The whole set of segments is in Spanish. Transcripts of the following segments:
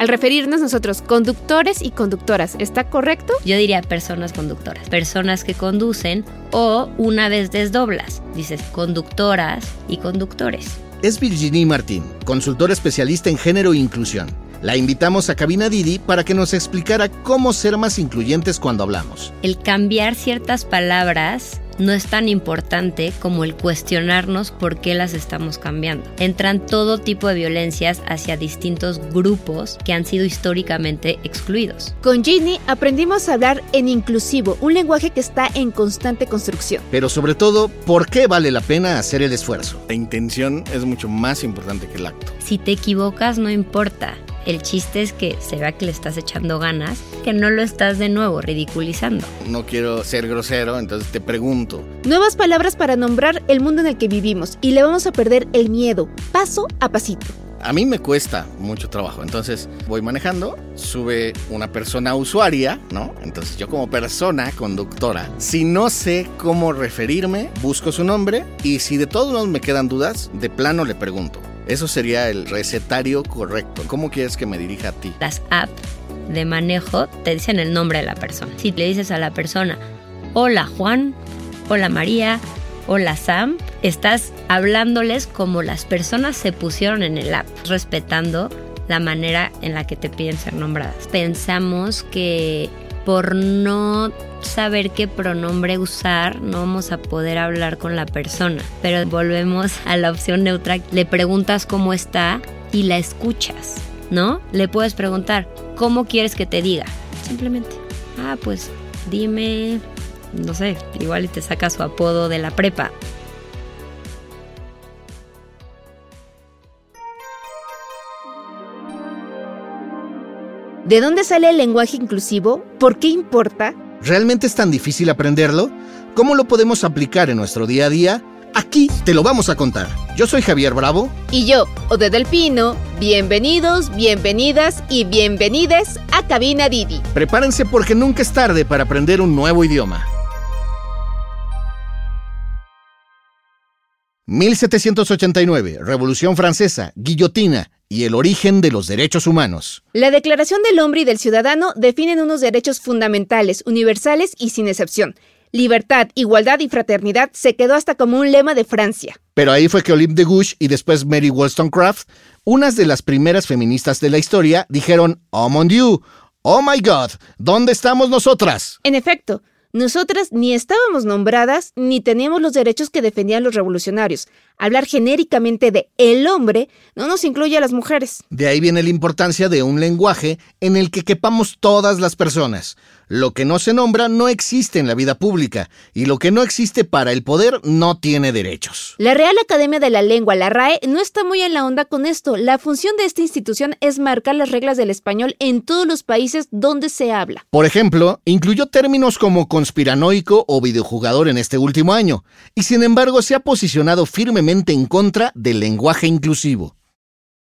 Al referirnos nosotros conductores y conductoras, ¿está correcto? Yo diría personas conductoras, personas que conducen o una vez desdoblas, dices conductoras y conductores. Es Virginie Martín, consultora especialista en género e inclusión. La invitamos a Cabina Didi para que nos explicara cómo ser más incluyentes cuando hablamos. El cambiar ciertas palabras no es tan importante como el cuestionarnos por qué las estamos cambiando. Entran todo tipo de violencias hacia distintos grupos que han sido históricamente excluidos. Con Ginny aprendimos a hablar en inclusivo, un lenguaje que está en constante construcción. Pero sobre todo, ¿por qué vale la pena hacer el esfuerzo? La intención es mucho más importante que el acto. Si te equivocas, no importa. El chiste es que se vea que le estás echando ganas, que no lo estás de nuevo ridiculizando. No quiero ser grosero, entonces te pregunto. Nuevas palabras para nombrar el mundo en el que vivimos y le vamos a perder el miedo, paso a pasito. A mí me cuesta mucho trabajo, entonces voy manejando, sube una persona usuaria, ¿no? Entonces yo como persona conductora, si no sé cómo referirme, busco su nombre y si de todos modos me quedan dudas, de plano le pregunto. Eso sería el recetario correcto. ¿Cómo quieres que me dirija a ti? Las apps de manejo te dicen el nombre de la persona. Si le dices a la persona, hola Juan, hola María, hola Sam, estás hablándoles como las personas se pusieron en el app, respetando la manera en la que te piden ser nombradas. Pensamos que por no saber qué pronombre usar, no vamos a poder hablar con la persona. Pero volvemos a la opción neutra. Le preguntas cómo está y la escuchas, ¿no? Le puedes preguntar, ¿cómo quieres que te diga? Simplemente, ah, pues dime, no sé, igual te saca su apodo de la prepa. ¿De dónde sale el lenguaje inclusivo? ¿Por qué importa? ¿Realmente es tan difícil aprenderlo? ¿Cómo lo podemos aplicar en nuestro día a día? Aquí te lo vamos a contar. Yo soy Javier Bravo. Y yo, Ode del Pino. Bienvenidos, bienvenidas y bienvenides a Cabina Didi. Prepárense porque nunca es tarde para aprender un nuevo idioma. 1789, Revolución Francesa, guillotina y el origen de los derechos humanos. La Declaración del Hombre y del Ciudadano definen unos derechos fundamentales, universales y sin excepción. Libertad, igualdad y fraternidad se quedó hasta como un lema de Francia. Pero ahí fue que Olympe de Gouges y después Mary Wollstonecraft, unas de las primeras feministas de la historia, dijeron, Oh mon Dieu, oh my God, ¿dónde estamos nosotras? En efecto, nosotras ni estábamos nombradas ni teníamos los derechos que defendían los revolucionarios. Hablar genéricamente de el hombre no nos incluye a las mujeres. De ahí viene la importancia de un lenguaje en el que quepamos todas las personas. Lo que no se nombra no existe en la vida pública y lo que no existe para el poder no tiene derechos. La Real Academia de la Lengua, la RAE, no está muy en la onda con esto. La función de esta institución es marcar las reglas del español en todos los países donde se habla. Por ejemplo, incluyó términos como conspiranoico o videojugador en este último año, y sin embargo se ha posicionado firmemente en contra del lenguaje inclusivo.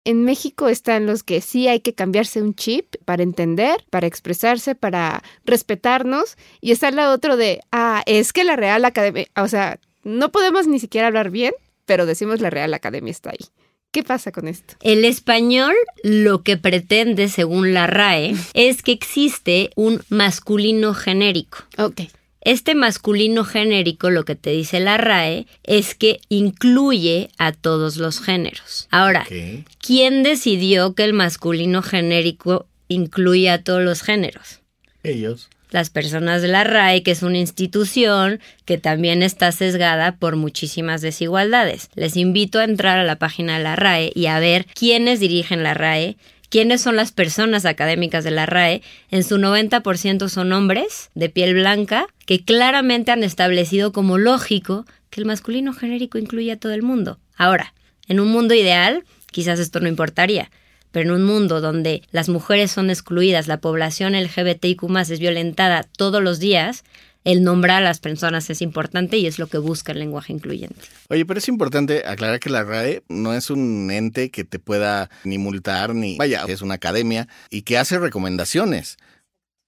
En México están los que sí hay que cambiarse un chip para entender, para expresarse, para respetarnos. Y está la otro de, ah, es que la Real Academia, o sea, no podemos ni siquiera hablar bien, pero decimos la Real Academia está ahí. ¿Qué pasa con esto? El español lo que pretende, según la RAE, es que existe un masculino genérico. Ok. Este masculino genérico, lo que te dice la RAE, es que incluye a todos los géneros. Ahora. ¿quién decidió que el masculino genérico incluye a todos los géneros? Ellos. Las personas de la RAE, que es una institución que también está sesgada por muchísimas desigualdades. Les invito a entrar a la página de la RAE y a ver quiénes dirigen la RAE, quiénes son las personas académicas de la RAE. En su 90% son hombres de piel blanca que claramente han establecido como lógico que el masculino genérico incluye a todo el mundo. Ahora, en un mundo ideal, quizás esto no importaría, pero en un mundo donde las mujeres son excluidas, la población LGBTIQ es violentada todos los días, el nombrar a las personas es importante y es lo que busca el lenguaje incluyente. Oye, pero es importante aclarar que la RAE no es un ente que te pueda ni multar ni... Vaya, es una academia y que hace recomendaciones.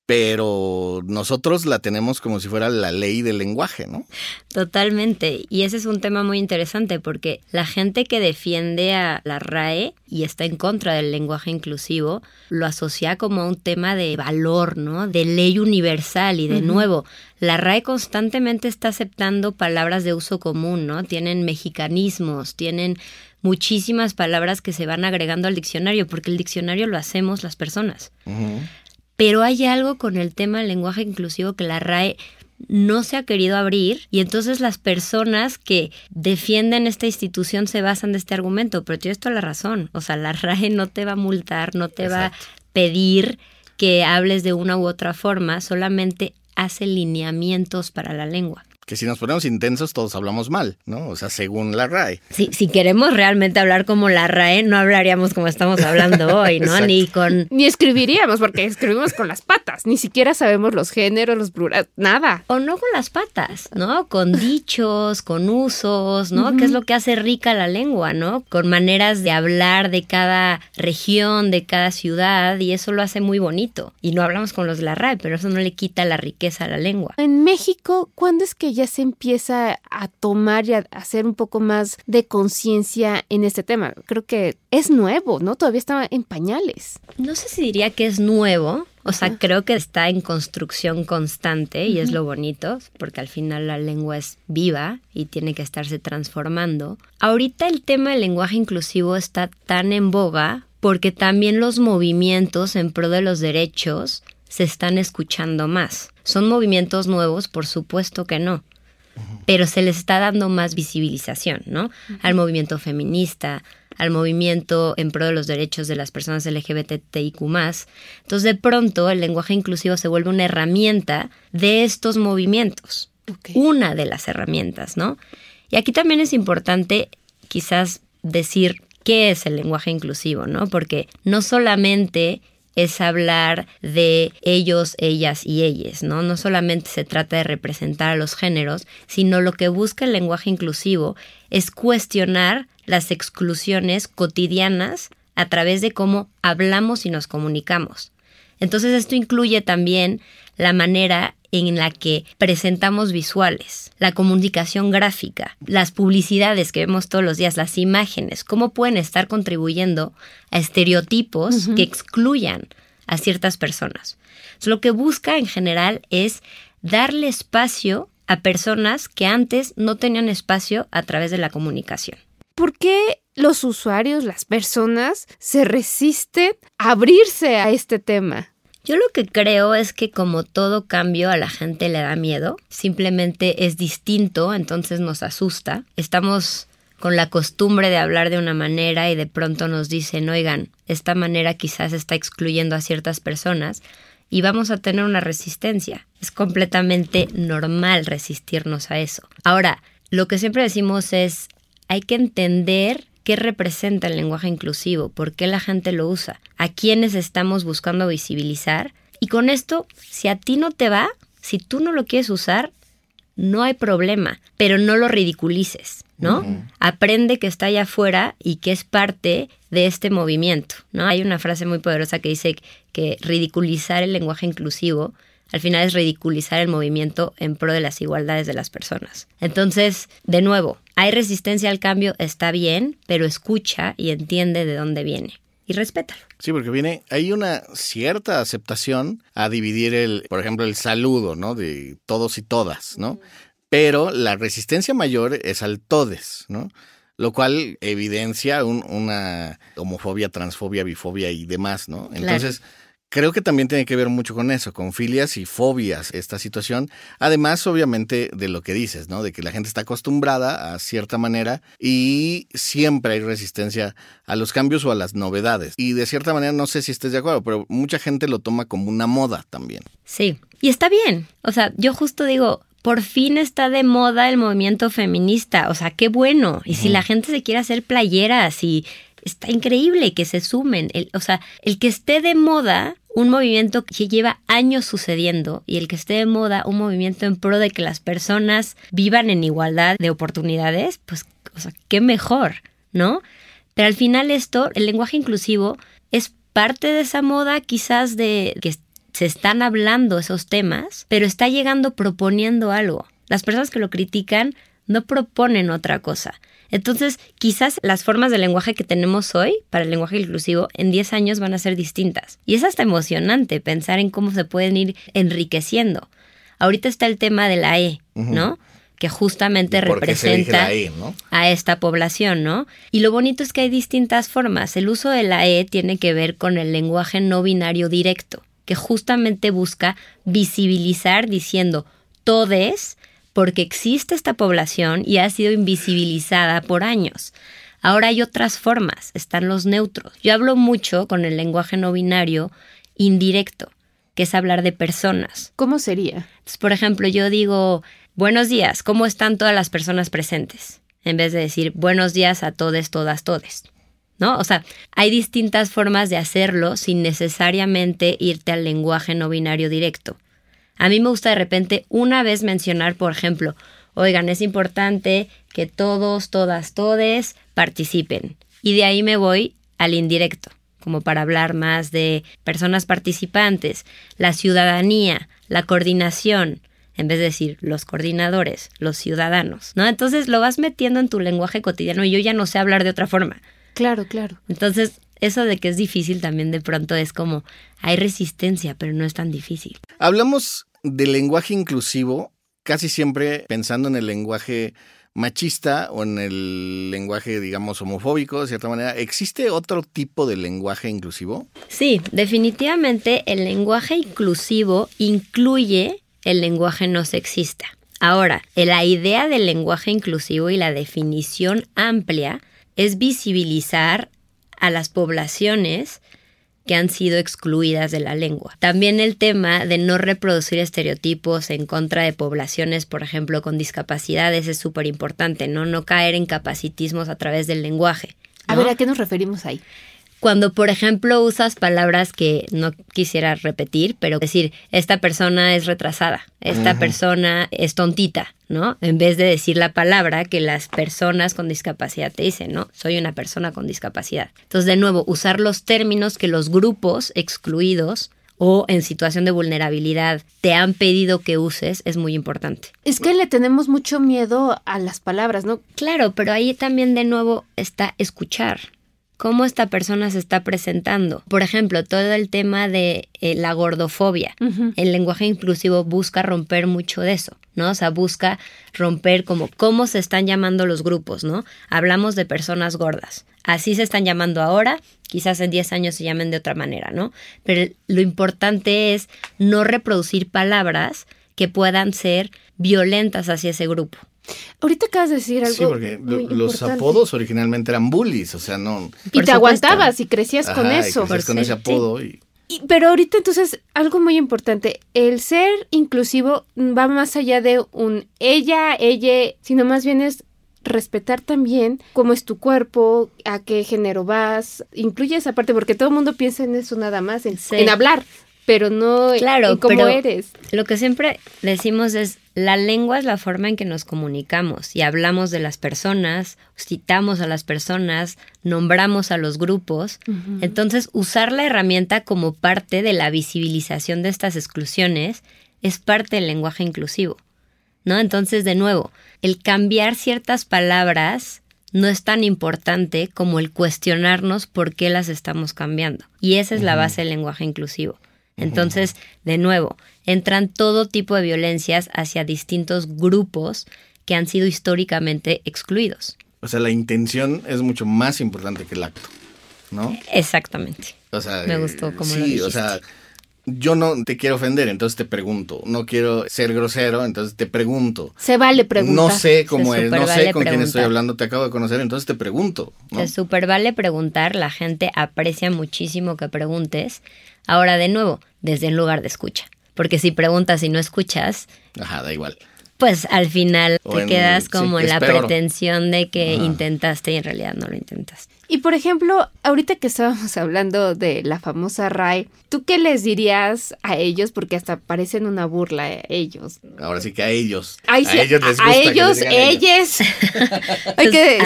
Pero nosotros la tenemos como si fuera la ley del lenguaje, ¿no? Totalmente. Y ese es un tema muy interesante porque la gente que defiende a la RAE y está en contra del lenguaje inclusivo lo asocia como un tema de valor, ¿no? De ley universal. Y de nuevo, la RAE constantemente está aceptando palabras de uso común, ¿no? Tienen mexicanismos, tienen muchísimas palabras que se van agregando al diccionario, porque el diccionario lo hacemos las personas. Pero hay algo con el tema del lenguaje inclusivo que la RAE no se ha querido abrir y entonces las personas que defienden esta institución se basan de este argumento, pero tienes toda la razón, o sea, la RAE no te va a multar, no te va a pedir que hables de una u otra forma, solamente hace lineamientos para la lengua que si nos ponemos intensos todos hablamos mal, ¿no? O sea, según la RAE. Sí, si queremos realmente hablar como la RAE, no hablaríamos como estamos hablando hoy, ¿no? ni con... Ni escribiríamos, porque escribimos con las patas, ni siquiera sabemos los géneros, los plurales, nada. O no con las patas, ¿no? Con dichos, con usos, ¿no? Que es lo que hace rica la lengua, ¿no? Con maneras de hablar de cada región, de cada ciudad, y eso lo hace muy bonito. Y no hablamos con los de la RAE, pero eso no le quita la riqueza a la lengua. En México, ¿cuándo es que ya se empieza a tomar y a hacer un poco más de conciencia en este tema. Creo que es nuevo, ¿no? Todavía está en pañales. No sé si diría que es nuevo, o sea, creo que está en construcción constante y es lo bonito, porque al final la lengua es viva y tiene que estarse transformando. Ahorita el tema del lenguaje inclusivo está tan en boga porque también los movimientos en pro de los derechos se están escuchando más. ¿Son movimientos nuevos? Por supuesto que no pero se les está dando más visibilización, ¿no? Al movimiento feminista, al movimiento en pro de los derechos de las personas LGBTIQ. Entonces, de pronto, el lenguaje inclusivo se vuelve una herramienta de estos movimientos. Una de las herramientas, ¿no? Y aquí también es importante quizás decir qué es el lenguaje inclusivo, ¿no? Porque no solamente es hablar de ellos, ellas y ellas, ¿no? No solamente se trata de representar a los géneros, sino lo que busca el lenguaje inclusivo es cuestionar las exclusiones cotidianas a través de cómo hablamos y nos comunicamos. Entonces esto incluye también la manera en la que presentamos visuales, la comunicación gráfica, las publicidades que vemos todos los días, las imágenes, cómo pueden estar contribuyendo a estereotipos que excluyan a ciertas personas. lo que busca en general es darle espacio a personas que antes no tenían espacio a través de la comunicación. ¿Por qué los usuarios, las personas, se resisten a abrirse a este tema? Yo lo que creo es que como todo cambio a la gente le da miedo, simplemente es distinto, entonces nos asusta. Estamos con la costumbre de hablar de una manera y de pronto nos dicen, oigan, esta manera quizás está excluyendo a ciertas personas y vamos a tener una resistencia. Es completamente normal resistirnos a eso. Ahora, lo que siempre decimos es, hay que entender qué representa el lenguaje inclusivo, por qué la gente lo usa, a quiénes estamos buscando visibilizar. Y con esto, si a ti no te va, si tú no lo quieres usar, no hay problema, pero no lo ridiculices, ¿no? Aprende que está allá afuera y que es parte de este movimiento, ¿no? Hay una frase muy poderosa que dice que ridiculizar el lenguaje inclusivo al final es ridiculizar el movimiento en pro de las igualdades de las personas. Entonces, de nuevo, hay resistencia al cambio, está bien, pero escucha y entiende de dónde viene y respétalo. Sí, porque viene, hay una cierta aceptación a dividir el, por ejemplo, el saludo, ¿no? De todos y todas, ¿no? Pero la resistencia mayor es al todes, ¿no? Lo cual evidencia una homofobia, transfobia, bifobia y demás, ¿no? Entonces, Creo que también tiene que ver mucho con eso, con filias y fobias, esta situación. Además, obviamente, de lo que dices, ¿no? De que la gente está acostumbrada a cierta manera y siempre hay resistencia a los cambios o a las novedades. Y de cierta manera, no sé si estés de acuerdo, pero mucha gente lo toma como una moda también. Sí, y está bien. O sea, yo justo digo, por fin está de moda el movimiento feminista. O sea, qué bueno. Y si la gente se quiere hacer playeras y está increíble que se sumen. El, o sea, el que esté de moda un movimiento que lleva años sucediendo y el que esté de moda un movimiento en pro de que las personas vivan en igualdad de oportunidades, pues, o sea, qué mejor, ¿no? Pero al final esto, el lenguaje inclusivo es parte de esa moda quizás de que se están hablando esos temas, pero está llegando proponiendo algo. Las personas que lo critican no proponen otra cosa. Entonces, quizás las formas de lenguaje que tenemos hoy para el lenguaje inclusivo en 10 años van a ser distintas. Y es hasta emocionante pensar en cómo se pueden ir enriqueciendo. Ahorita está el tema de la E, ¿no? Que justamente representa e, a esta población, ¿no? Y lo bonito es que hay distintas formas. El uso de la E tiene que ver con el lenguaje no binario directo, que justamente busca visibilizar diciendo todes porque existe esta población y ha sido invisibilizada por años. Ahora hay otras formas, están los neutros. Yo hablo mucho con el lenguaje no binario indirecto, que es hablar de personas. ¿Cómo sería? por ejemplo, yo digo, buenos días, ¿cómo están todas las personas presentes? En vez de decir, buenos días a todos, todas, todes. ¿No? O sea, hay distintas formas de hacerlo sin necesariamente irte al lenguaje no binario directo. A mí me gusta de repente una vez mencionar, por ejemplo, oigan, es importante que todos, todas, todes participen. Y de ahí me voy al indirecto, como para hablar más de personas participantes, la ciudadanía, la coordinación, en vez de decir los coordinadores, los ciudadanos, ¿no? Entonces lo vas metiendo en tu lenguaje cotidiano y yo ya no sé hablar de otra forma. Claro, claro. Entonces, eso de que es difícil también de pronto es como hay resistencia, pero no es tan difícil. Hablamos del lenguaje inclusivo, casi siempre pensando en el lenguaje machista o en el lenguaje, digamos, homofóbico, de cierta manera, ¿existe otro tipo de lenguaje inclusivo? Sí, definitivamente el lenguaje inclusivo incluye el lenguaje no sexista. Ahora, la idea del lenguaje inclusivo y la definición amplia es visibilizar a las poblaciones que han sido excluidas de la lengua. También el tema de no reproducir estereotipos en contra de poblaciones, por ejemplo, con discapacidades es súper importante, ¿no? No caer en capacitismos a través del lenguaje. A ver, ¿a qué nos referimos ahí? Cuando, por ejemplo, usas palabras que no quisiera repetir, pero decir, esta persona es retrasada, esta persona es tontita, ¿no? En vez de decir la palabra que las personas con discapacidad te dicen, ¿no? Soy una persona con discapacidad. Entonces, de nuevo, usar los términos que los grupos excluidos o en situación de vulnerabilidad te han pedido que uses es muy importante. Es que le tenemos mucho miedo a las palabras, ¿no? Claro, pero ahí también de nuevo está escuchar cómo esta persona se está presentando. Por ejemplo, todo el tema de eh, la gordofobia. El lenguaje inclusivo busca romper mucho de eso, ¿no? O sea, busca romper como cómo se están llamando los grupos, ¿no? Hablamos de personas gordas. Así se están llamando ahora, quizás en 10 años se llamen de otra manera, ¿no? Pero lo importante es no reproducir palabras que puedan ser violentas hacia ese grupo. Ahorita acabas de decir algo. Sí, porque los apodos originalmente eran bullies, o sea, no. Y te aguantabas y crecías con eso. Y con ese apodo. Y... pero ahorita entonces, algo muy importante, el ser inclusivo va más allá de un ella, ella, sino más bien es respetar también cómo es tu cuerpo, a qué género vas, incluye esa parte, porque todo el mundo piensa en eso nada más, en, en hablar, pero no claro, en cómo eres. Lo que siempre decimos es, la lengua es la forma en que nos comunicamos y hablamos de las personas, citamos a las personas, nombramos a los grupos. Entonces, usar la herramienta como parte de la visibilización de estas exclusiones es parte del lenguaje inclusivo. ¿No? Entonces, de nuevo, el cambiar ciertas palabras no es tan importante como el cuestionarnos por qué las estamos cambiando. Y esa es la base del lenguaje inclusivo. Entonces, de nuevo, entran todo tipo de violencias hacia distintos grupos que han sido históricamente excluidos. O sea, la intención es mucho más importante que el acto, ¿no? Exactamente. O sea, me gustó como sí, lo dijiste. o sea, yo no te quiero ofender, entonces te pregunto. No quiero ser grosero, entonces te pregunto. Se vale preguntar. No sé cómo es, no sé con quién estoy hablando, te acabo de conocer, entonces te pregunto. ¿no? Se super vale preguntar, la gente aprecia muchísimo que preguntes. Ahora, de nuevo, desde un lugar de escucha. Porque si preguntas y no escuchas. Ajá, da igual. Pues al final te quedas como en la pretensión de que intentaste y en realidad no lo intentas. Y por ejemplo, ahorita que estábamos hablando de la famosa RAI, ¿tú qué les dirías a ellos? Porque hasta parecen una burla a ellos. Ahora sí que a ellos. a ellos les gusta. A ellos, ellos. Hay que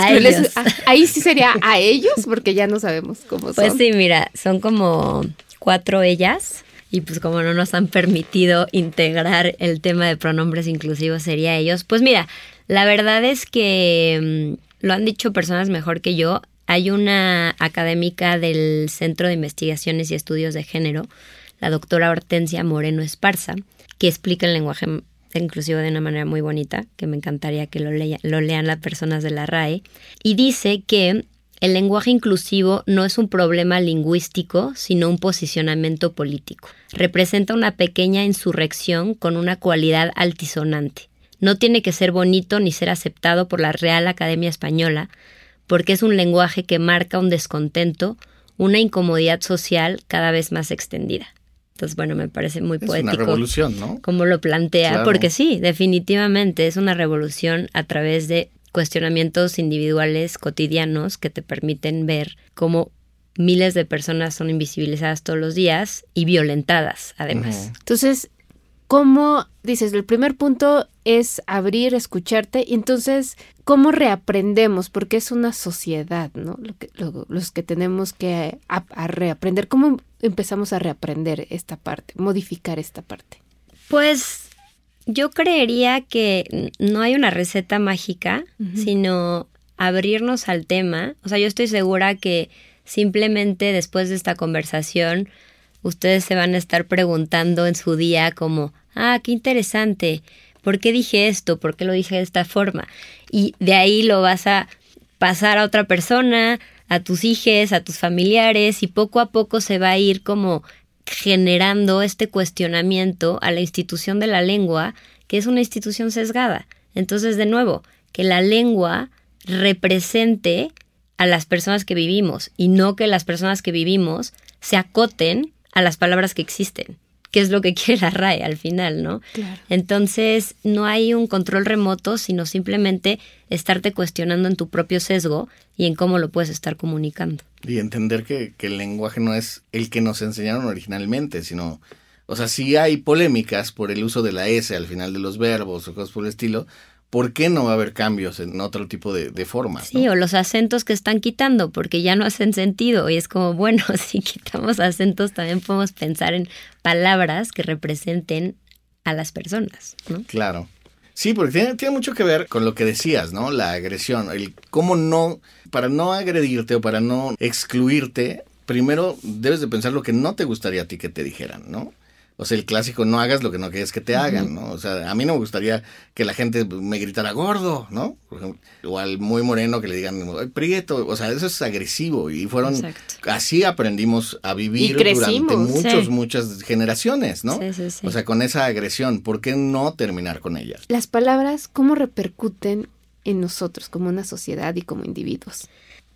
ahí sí sería a ellos, porque ya no sabemos cómo pues son. Pues sí, mira, son como cuatro ellas y pues como no nos han permitido integrar el tema de pronombres inclusivos sería ellos. Pues mira, la verdad es que mm, lo han dicho personas mejor que yo. Hay una académica del Centro de Investigaciones y Estudios de Género, la doctora Hortensia Moreno Esparza, que explica el lenguaje inclusivo de una manera muy bonita, que me encantaría que lo, lo lean las personas de la RAE, y dice que el lenguaje inclusivo no es un problema lingüístico, sino un posicionamiento político. Representa una pequeña insurrección con una cualidad altisonante. No tiene que ser bonito ni ser aceptado por la Real Academia Española, porque es un lenguaje que marca un descontento, una incomodidad social cada vez más extendida. Entonces, bueno, me parece muy poético. Es una revolución, ¿no? Como lo plantea, porque sí, definitivamente es una revolución a través de cuestionamientos individuales cotidianos que te permiten ver cómo miles de personas son invisibilizadas todos los días y violentadas, además. Entonces, ¿cómo dices? El primer punto es abrir, escucharte, y entonces, ¿cómo reaprendemos? Porque es una sociedad, ¿no? Lo que, los que tenemos que reaprender. ¿Cómo empezamos a reaprender esta parte, modificar esta parte? Pues yo creería que no hay una receta mágica, sino abrirnos al tema. O sea, yo estoy segura que simplemente después de esta conversación, ustedes se van a estar preguntando en su día como, ah, qué interesante, ¿por qué dije esto? ¿Por qué lo dije de esta forma? Y de ahí lo vas a pasar a otra persona, a tus hijos, a tus familiares, y poco a poco se va a ir como generando este cuestionamiento a la institución de la lengua, que es una institución sesgada. Entonces, de nuevo, que la lengua represente a las personas que vivimos y no que las personas que vivimos se acoten a las palabras que existen que es lo que quiere la RAE al final, ¿no? Entonces, no hay un control remoto, sino simplemente estarte cuestionando en tu propio sesgo y en cómo lo puedes estar comunicando. Y entender que, que el lenguaje no es el que nos enseñaron originalmente, sino, o sea, si hay polémicas por el uso de la S al final de los verbos o cosas por el estilo, ¿por qué no va a haber cambios en otro tipo de, de formas? Sí, o los acentos que están quitando, porque ya no hacen sentido. Y es como, bueno, si quitamos acentos, también podemos pensar en palabras que representen a las personas, ¿no? Claro. Sí, porque tiene, tiene, mucho que ver con lo que decías, ¿no? La agresión, el cómo no, para no agredirte o para no excluirte, primero debes de pensar lo que no te gustaría a ti que te dijeran, ¿no? O sea, el clásico, no hagas lo que no quieres que te hagan, ¿no? O sea, a mí no me gustaría que la gente me gritara gordo, ¿no? Por ejemplo, o al muy moreno que le digan prieto, o sea, eso es agresivo y fueron, así aprendimos a vivir durante muchos, muchas generaciones, ¿no? Sí, sí, sí. O sea, con esa agresión, ¿por qué no terminar con ella? Las palabras, ¿cómo repercuten en nosotros como una sociedad y como individuos?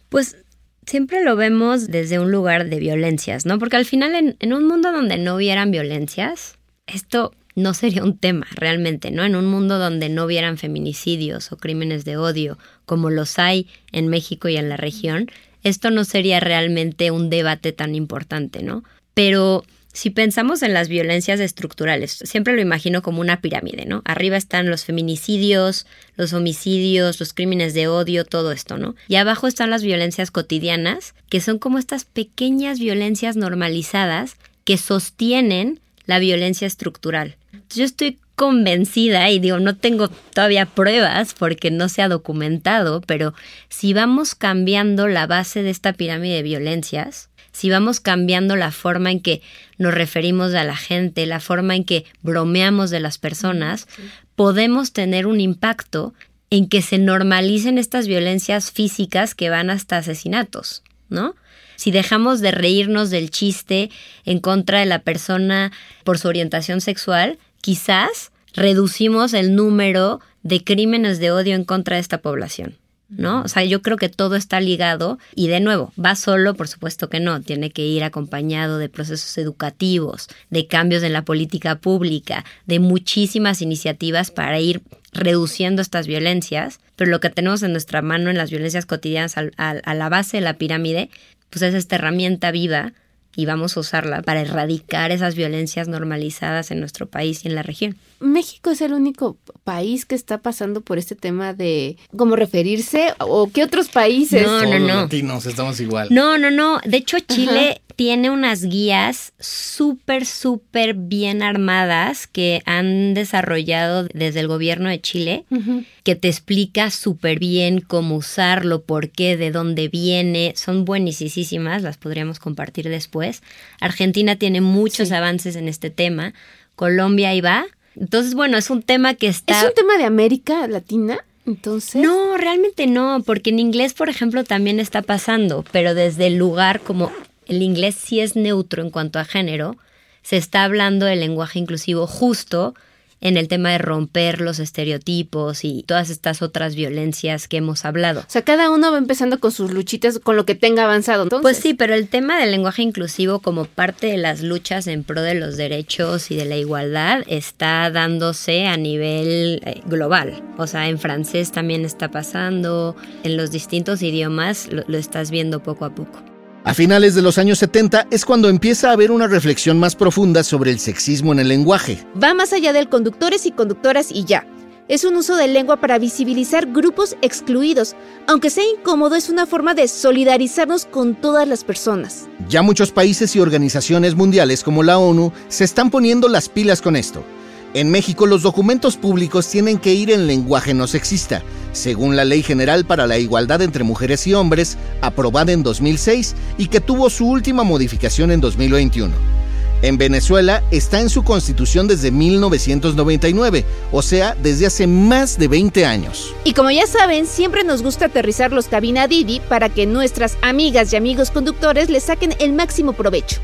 Pues siempre lo vemos desde un lugar de violencias, ¿no? Porque al final en, un mundo donde no hubieran violencias, esto no sería un tema realmente, ¿no? En un mundo donde no hubieran feminicidios o crímenes de odio, como los hay en México y en la región, esto no sería realmente un debate tan importante, ¿no? Pero si pensamos en las violencias estructurales, siempre lo imagino como una pirámide, ¿no? Arriba están los feminicidios, los homicidios, los crímenes de odio, todo esto, ¿no? Y abajo están las violencias cotidianas, que son como estas pequeñas violencias normalizadas que sostienen la violencia estructural. Yo estoy convencida y digo, no tengo todavía pruebas porque no se ha documentado, pero si vamos cambiando la base de esta pirámide de violencias, si vamos cambiando la forma en que nos referimos a la gente, la forma en que bromeamos de las personas, podemos tener un impacto en que se normalicen estas violencias físicas que van hasta asesinatos, ¿no? Si dejamos de reírnos del chiste en contra de la persona por su orientación sexual, quizás reducimos el número de crímenes de odio en contra de esta población. ¿No? O sea, yo creo que todo está ligado y de nuevo, va solo, por supuesto que no, tiene que ir acompañado de procesos educativos, de cambios en la política pública, de muchísimas iniciativas para ir reduciendo estas violencias, pero lo que tenemos en nuestra mano en las violencias cotidianas a la base de la pirámide, pues es esta herramienta viva y vamos a usarla para erradicar esas violencias normalizadas en nuestro país y en la región. México es el único país que está pasando por este tema de cómo referirse o qué otros países. No, no, no. Latinos estamos igual. No, no, no. De hecho, Chile tiene unas guías súper, súper bien armadas que han desarrollado desde el gobierno de Chile, que te explica súper bien cómo usarlo, por qué, de dónde viene. Son buenísimas, las podríamos compartir después. Argentina tiene muchos avances en este tema. Colombia ahí va. Entonces, bueno, es un tema que está... ¿Es un tema de América Latina? Entonces. No, realmente no, porque en inglés, por ejemplo, también está pasando, pero desde el lugar como el inglés sí es neutro en cuanto a género, se está hablando del lenguaje inclusivo justo en el tema de romper los estereotipos y todas estas otras violencias que hemos hablado. O sea, cada uno va empezando con sus luchitas, con lo que tenga avanzado. Pues sí, pero el tema del lenguaje inclusivo como parte de las luchas en pro de los derechos y de la igualdad está dándose a nivel eh, global. O sea, en francés también está pasando, en los distintos idiomas lo estás viendo poco a poco. A finales de los años 70 es cuando empieza a haber una reflexión más profunda sobre el sexismo en el lenguaje. Va más allá del conductores y conductoras y ya. Es un uso de lengua para visibilizar grupos excluidos. Aunque sea incómodo, es una forma de solidarizarnos con todas las personas. Ya muchos países y organizaciones mundiales como la ONU se están poniendo las pilas con esto. En México los documentos públicos tienen que ir en lenguaje no sexista, según la Ley General para la Igualdad entre Mujeres y Hombres, aprobada en 2006 y que tuvo su última modificación en 2021. En Venezuela está en su constitución desde 1999, o sea, desde hace más de 20 años. Y como ya saben, siempre nos gusta aterrizar los cabina Didi para que nuestras amigas y amigos conductores les saquen el máximo provecho.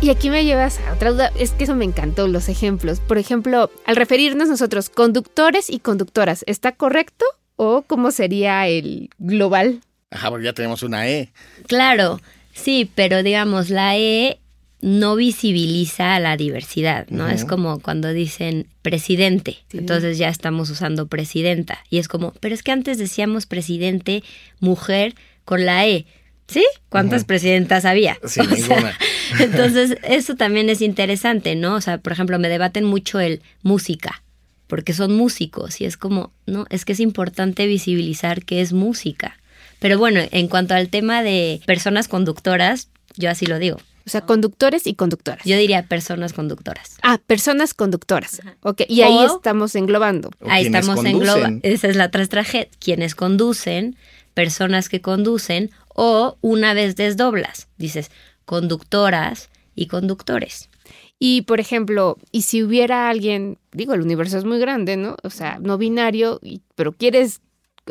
Y aquí me llevas a otra duda, es que eso me encantó, los ejemplos. Por ejemplo, al referirnos nosotros conductores y conductoras, ¿está correcto o cómo sería el global? Ajá, porque ya tenemos una E. Claro, sí, pero digamos, la E no visibiliza a la diversidad, ¿no? Es como cuando dicen presidente, entonces ya estamos usando presidenta. Y es como, pero es que antes decíamos presidente, mujer, con la E. ¿Sí? ¿Cuántas presidentas había? Sí, ninguna. entonces, eso también es interesante, ¿no? O sea, por ejemplo, me debaten mucho el música, porque son músicos y es como, no, es que es importante visibilizar que es música. Pero bueno, en cuanto al tema de personas conductoras, yo así lo digo. O sea, conductores y conductoras. Yo diría personas conductoras. Ah, personas conductoras. Ok, y ahí estamos englobando. ahí estamos englobando. Esa es la traje. Quienes conducen, personas que conducen o una vez desdoblas, dices conductoras y conductores. Y por ejemplo, y si hubiera alguien, digo, el universo es muy grande, ¿no? O sea, no binario, pero quieres,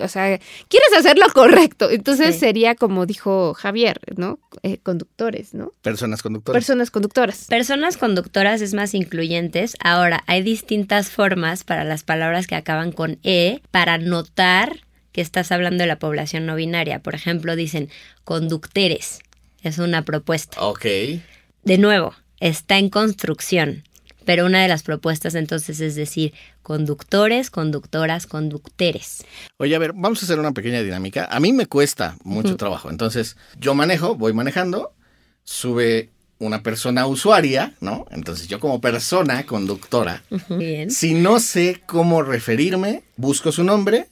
o sea, quieres hacerlo correcto. Entonces sería como dijo Javier, ¿no? Eh, conductores, ¿no? Personas conductoras. Personas conductoras. Personas conductoras es más incluyentes. Ahora, hay distintas formas para las palabras que acaban con E para notar que estás hablando de la población no binaria. Por ejemplo, dicen conductores. Es una propuesta. Ok. De nuevo, está en construcción. Pero una de las propuestas entonces es decir, conductores, conductoras, conductores. Oye, a ver, vamos a hacer una pequeña dinámica. A mí me cuesta mucho trabajo. Entonces, yo manejo, voy manejando, sube una persona usuaria, ¿no? Entonces yo como persona conductora, Bien. si no sé cómo referirme, busco su nombre,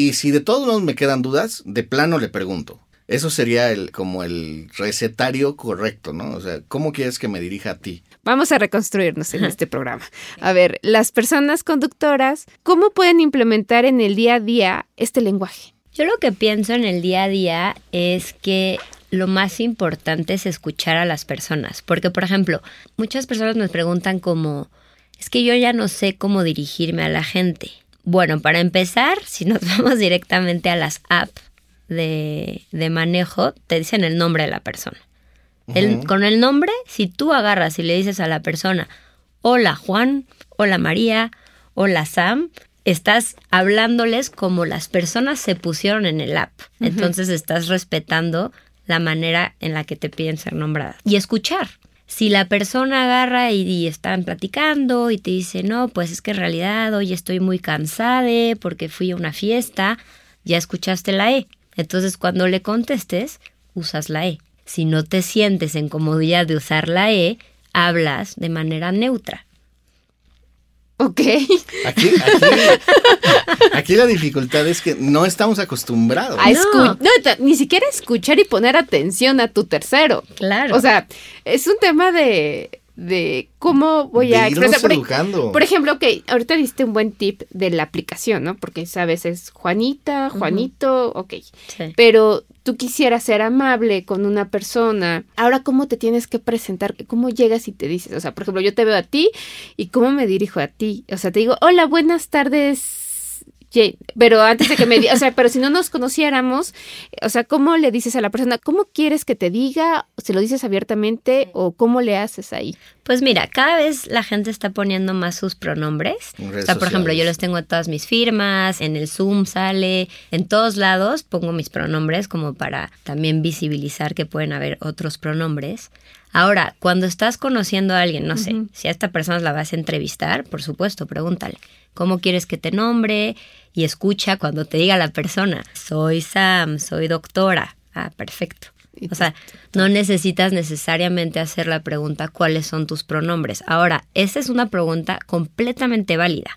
y si de todos modos me quedan dudas, de plano le pregunto. Eso sería el, como el recetario correcto, ¿no? O sea, ¿cómo quieres que me dirija a ti? Vamos a reconstruirnos en este programa. A ver, las personas conductoras, ¿cómo pueden implementar en el día a día este lenguaje? Yo lo que pienso en el día a día es que lo más importante es escuchar a las personas. Porque, por ejemplo, muchas personas me preguntan como, es que yo ya no sé cómo dirigirme a la gente. Bueno, para empezar, si nos vamos directamente a las apps de, manejo, te dicen el nombre de la persona. con el nombre, si tú agarras y le dices a la persona, hola Juan, hola María, hola Sam, estás hablándoles como las personas se pusieron en el app. Entonces estás respetando la manera en la que te piden ser nombrada. Y escuchar si la persona agarra y, están platicando y te dice, no, pues es que en realidad hoy estoy muy cansada porque fui a una fiesta, ya escuchaste la E. Entonces cuando le contestes, usas la E. Si no te sientes en comodidad de usar la E, hablas de manera neutra. Ok. Aquí, aquí, aquí la dificultad es que no estamos acostumbrados. A no, ta- ni siquiera escuchar y poner atención a tu tercero. Claro. O sea, es un tema de, de cómo voy De a expresar. Por, educando. por ejemplo, ok, ahorita diste un buen tip de la aplicación, ¿no? Porque sabes, es Juanita, Juanito, ok. Sí. Pero tú quisieras ser amable con una persona. Ahora, ¿cómo te tienes que presentar? ¿Cómo llegas y te dices? O sea, por ejemplo, yo te veo a ti y cómo me dirijo a ti. O sea, te digo, hola, buenas tardes. Jane". Pero antes de que me diga, o sea, pero si no nos conociéramos, o sea, ¿cómo le dices a la persona? ¿Cómo quieres que te diga? ¿Se lo dices abiertamente o cómo le haces ahí? Pues mira, cada vez la gente está poniendo más sus pronombres. O sea, por ejemplo, yo los tengo en todas mis firmas, en el Zoom sale, en todos lados pongo mis pronombres como para también visibilizar que pueden haber otros pronombres. Ahora, cuando estás conociendo a alguien, no sé, si a esta persona la vas a entrevistar, por supuesto, pregúntale, ¿cómo quieres que te nombre? Y escucha cuando te diga la persona, soy Sam, soy doctora. Ah, perfecto. O sea, no necesitas necesariamente hacer la pregunta cuáles son tus pronombres. Ahora, esta es una pregunta completamente válida,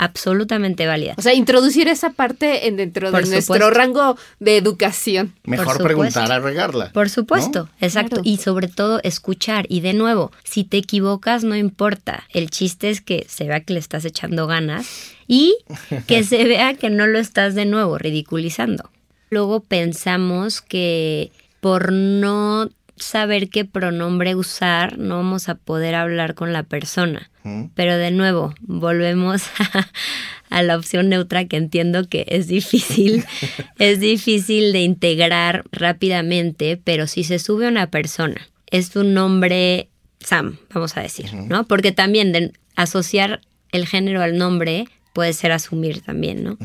absolutamente válida. O sea, introducir esa parte en dentro Por de nuestro rango de educación. Mejor preguntar a regarla. Por supuesto, exacto. Claro. Y sobre todo escuchar. Y de nuevo, si te equivocas, no importa. El chiste es que se vea que le estás echando ganas y que se vea que no lo estás de nuevo ridiculizando. Luego pensamos que por no saber qué pronombre usar, no vamos a poder hablar con la persona. Pero de nuevo, volvemos a, a la opción neutra que entiendo que es difícil, es difícil de integrar rápidamente, pero si se sube una persona, es un nombre Sam, vamos a decir, ¿no? Porque también de asociar el género al nombre puede ser asumir también, ¿no?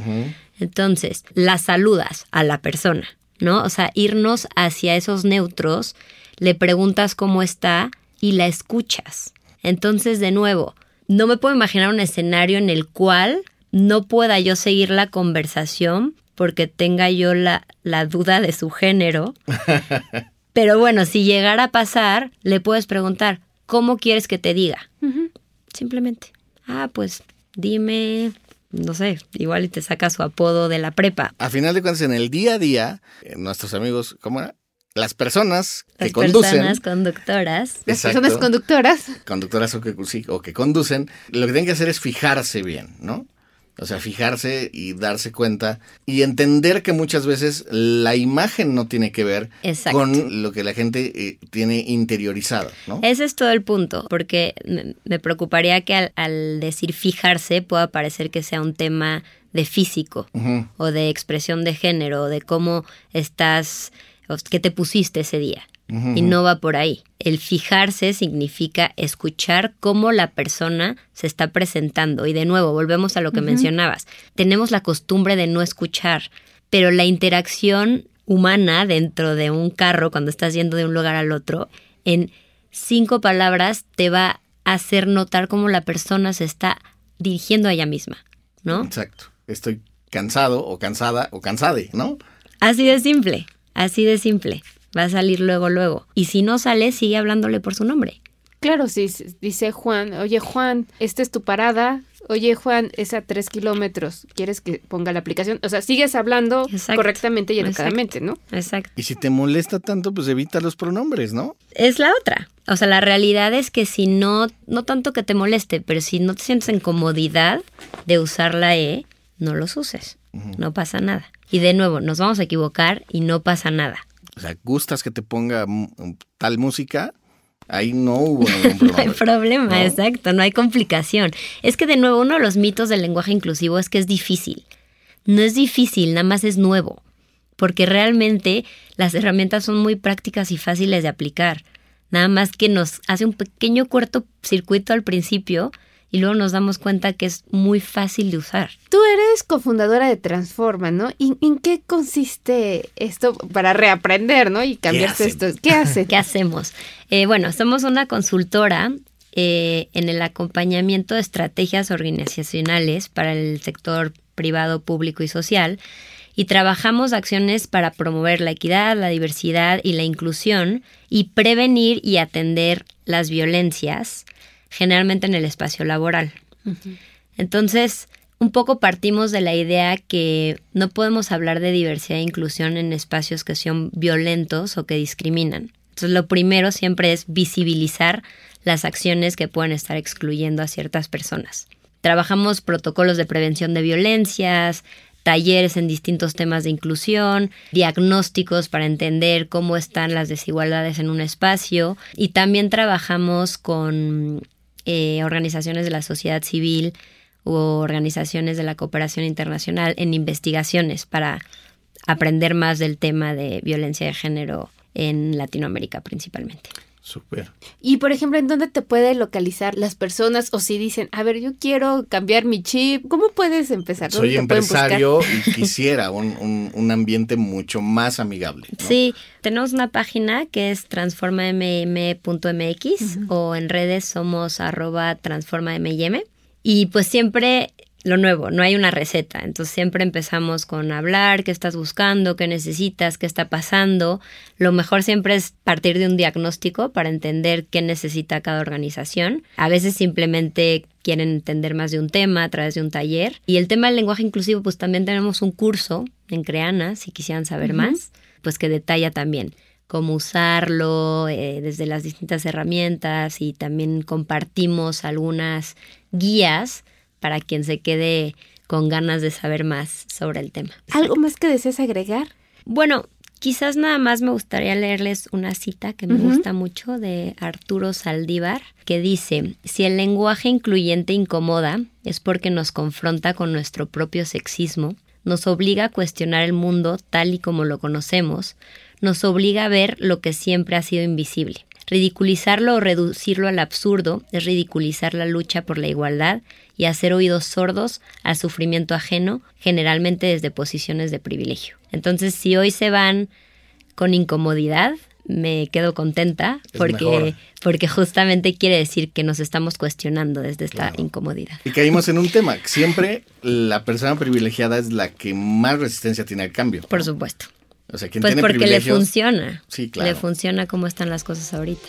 Entonces, la saludas a la persona, ¿no? O sea, irnos hacia esos neutros, le preguntas cómo está y la escuchas. Entonces, de nuevo, no me puedo imaginar un escenario en el cual no pueda yo seguir la conversación porque tenga yo la, la duda de su género. Pero bueno, si llegara a pasar, le puedes preguntar, ¿cómo quieres que te diga? Simplemente, ah, pues dime, no sé, igual y te saca su apodo de la prepa. A final de cuentas, en el día a día, eh, nuestros amigos, ¿cómo era? Las personas que Las conducen, personas conductoras. Las personas conductoras. conductoras o que, sí, o que conducen, lo que tienen que hacer es fijarse bien, ¿no? O sea, fijarse y darse cuenta y entender que muchas veces la imagen no tiene que ver Exacto. con lo que la gente eh, tiene interiorizado, ¿no? Ese es todo el punto, porque me, preocuparía que al, al decir fijarse pueda parecer que sea un tema de físico o de expresión de género o de cómo estás, o qué te pusiste ese día. Y no va por ahí. El fijarse significa escuchar cómo la persona se está presentando. Y de nuevo, volvemos a lo que mencionabas. Tenemos la costumbre de no escuchar, pero la interacción humana dentro de un carro, cuando estás yendo de un lugar al otro, en cinco palabras te va a hacer notar cómo la persona se está dirigiendo a ella misma, ¿no? Exacto. Estoy cansado o cansada o cansade, ¿no? Así de simple, así de simple. Va a salir luego, luego. Y si no sale, sigue hablándole por su nombre. Claro, si s- dice Juan, oye Juan, esta es tu parada. Oye Juan, es a tres kilómetros. ¿Quieres que ponga la aplicación? O sea, sigues hablando Exacto. correctamente y Exacto. educadamente, ¿no? Exacto. Y si te molesta tanto, pues evita los pronombres, ¿no? Es la otra. O sea, la realidad es que si no, no tanto que te moleste, pero si no te sientes en comodidad de usar la E, no los uses. No pasa nada. Y de nuevo, nos vamos a equivocar y no pasa nada. O sea, gustas que te ponga tal música, ahí no hubo ningún No hay problema, ¿no? exacto, no hay complicación. Es que de nuevo, uno de los mitos del lenguaje inclusivo es que es difícil. No es difícil, nada más es nuevo. Porque realmente las herramientas son muy prácticas y fáciles de aplicar. Nada más que nos hace un pequeño cortocircuito al principio y luego nos damos cuenta que es muy fácil de usar. Tú eres cofundadora de Transforma, ¿no? ¿Y en qué consiste esto para reaprender, ¿no? Y cambiarse hacen? esto. ¿Qué hace? ¿Qué hacemos? Eh, bueno, somos una consultora eh, en el acompañamiento de estrategias organizacionales para el sector privado, público y social y trabajamos acciones para promover la equidad, la diversidad y la inclusión y prevenir y atender las violencias, generalmente en el espacio laboral. Entonces, un poco partimos de la idea que no podemos hablar de diversidad e inclusión en espacios que son violentos o que discriminan. Entonces, lo primero siempre es visibilizar las acciones que pueden estar excluyendo a ciertas personas. Trabajamos protocolos de prevención de violencias, talleres en distintos temas de inclusión, diagnósticos para entender cómo están las desigualdades en un espacio y también trabajamos con eh, organizaciones de la sociedad civil u organizaciones de la cooperación internacional en investigaciones para aprender más del tema de violencia de género en Latinoamérica principalmente. Súper. Y por ejemplo, ¿en dónde te puede localizar las personas? O si dicen, a ver, yo quiero cambiar mi chip, ¿cómo puedes empezar? Soy empresario y quisiera un, un, ambiente mucho más amigable. Sí, tenemos una página que es transformamm.mx o en redes somos arroba transformamm. Y pues siempre lo nuevo, no hay una receta. Entonces siempre empezamos con hablar, qué estás buscando, qué necesitas, qué está pasando. Lo mejor siempre es partir de un diagnóstico para entender qué necesita cada organización. A veces simplemente quieren entender más de un tema a través de un taller. Y el tema del lenguaje inclusivo, pues también tenemos un curso en Creana, si quisieran saber más, pues que detalla también cómo usarlo eh, desde las distintas herramientas y también compartimos algunas guías para quien se quede con ganas de saber más sobre el tema. ¿Algo más que desees agregar? Bueno, quizás nada más me gustaría leerles una cita que me gusta mucho de Arturo Saldívar, que dice, si el lenguaje incluyente incomoda, es porque nos confronta con nuestro propio sexismo, nos obliga a cuestionar el mundo tal y como lo conocemos, nos obliga a ver lo que siempre ha sido invisible. Ridiculizarlo o reducirlo al absurdo es ridiculizar la lucha por la igualdad y hacer oídos sordos al sufrimiento ajeno, generalmente desde posiciones de privilegio. Entonces, si hoy se van con incomodidad, me quedo contenta porque, porque justamente quiere decir que nos estamos cuestionando desde esta incomodidad. Y caímos en un tema, siempre la persona privilegiada es la que más resistencia tiene al cambio. Por supuesto. O sea, quien pues tiene porque le funciona. Sí, claro. Le funciona cómo están las cosas ahorita.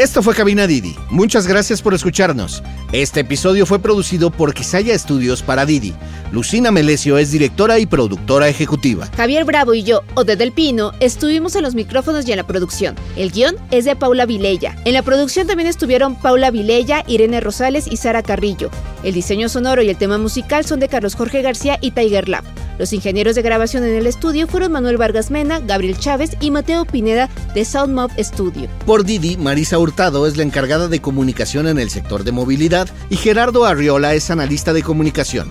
Esto fue Cabina Didi. Muchas gracias por escucharnos. Este episodio fue producido por Quisaya Estudios para Didi. Lucina Melesio es directora y productora ejecutiva. Javier Bravo y yo, Ode del Pino, estuvimos en los micrófonos y en la producción. El guion es de Paula Vilella. En la producción también estuvieron Paula Vilella, Irene Rosales y Sara Carrillo. El diseño sonoro y el tema musical son de Carlos Jorge García y Tiger Lab. Los ingenieros de grabación en el estudio fueron Manuel Vargas Mena, Gabriel Chávez y Mateo Pineda de Soundmob Studio. Por Didi, Marisa Hurtado es la encargada de comunicación en el sector de movilidad y Gerardo Arriola es analista de comunicación.